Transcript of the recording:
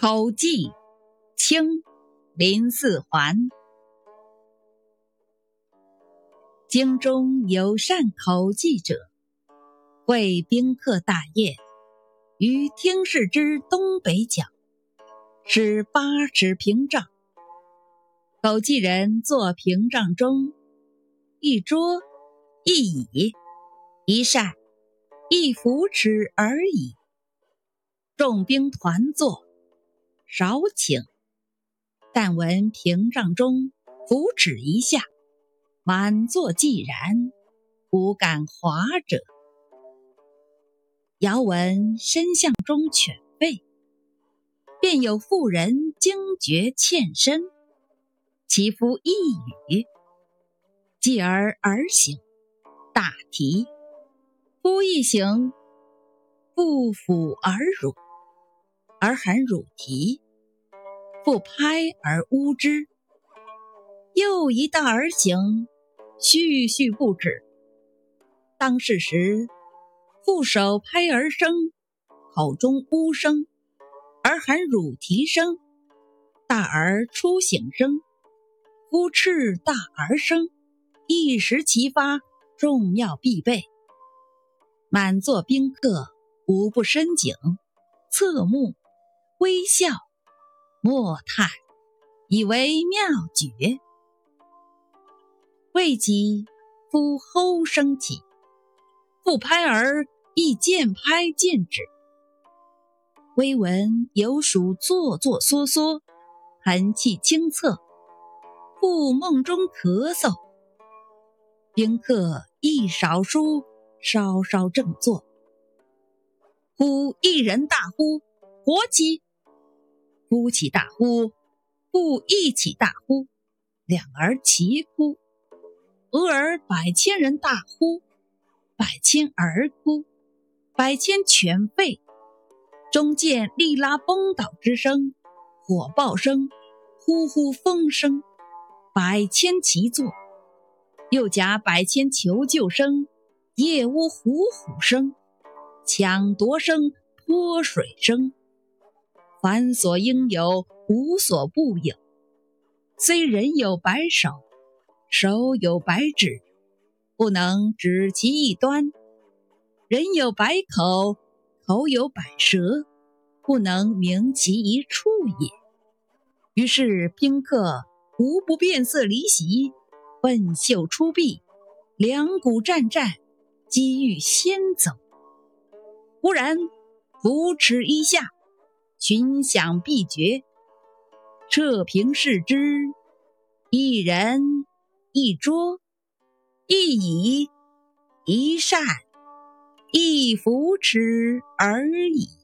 口技，清，林四环。京中有善口技者，会宾客大宴，于厅室之东北角，施八尺屏障。口技人坐屏障中，一桌，一椅，一扇，一扶持而已。众宾团坐，少请。但闻屏障中扶持一下，满座寂然，无敢华者。遥闻深巷中犬吠，便有妇人惊觉欠身，其夫一语，继而而醒，大啼。夫一醒，不抚而乳。而含乳啼，复拍而呜之。又一道而行，续续不止。当是时，复手拍而声，口中呜声，而含乳啼声，大而初醒声，呼叱大而生，一时齐发，众妙必备。满座宾客无不深景，侧目。微笑，莫叹，以为妙绝。未几，夫吼声起，复拍而亦渐拍渐止。微闻有属作作缩缩，寒气清侧，复梦中咳嗽。宾客亦少书，稍稍正坐。忽一人大呼：“活起！”夫起大呼，不一起大呼，两儿齐哭。俄而百千人大呼，百千儿哭，百千犬吠。中见力拉崩倒之声，火爆声，呼呼风声，百千齐作。又夹百千求救声，夜呜虎虎声，抢夺声，泼水声。凡所应有，无所不有。虽人有百手，手有百指，不能指其一端；人有百口，口有百舌，不能名其一处也。于是宾客无不变色离席，奋袖出臂，两股战战，机欲先走。忽然扶持一下。群响必绝，撤平视之，一人一桌，一椅一扇，一扶持而已。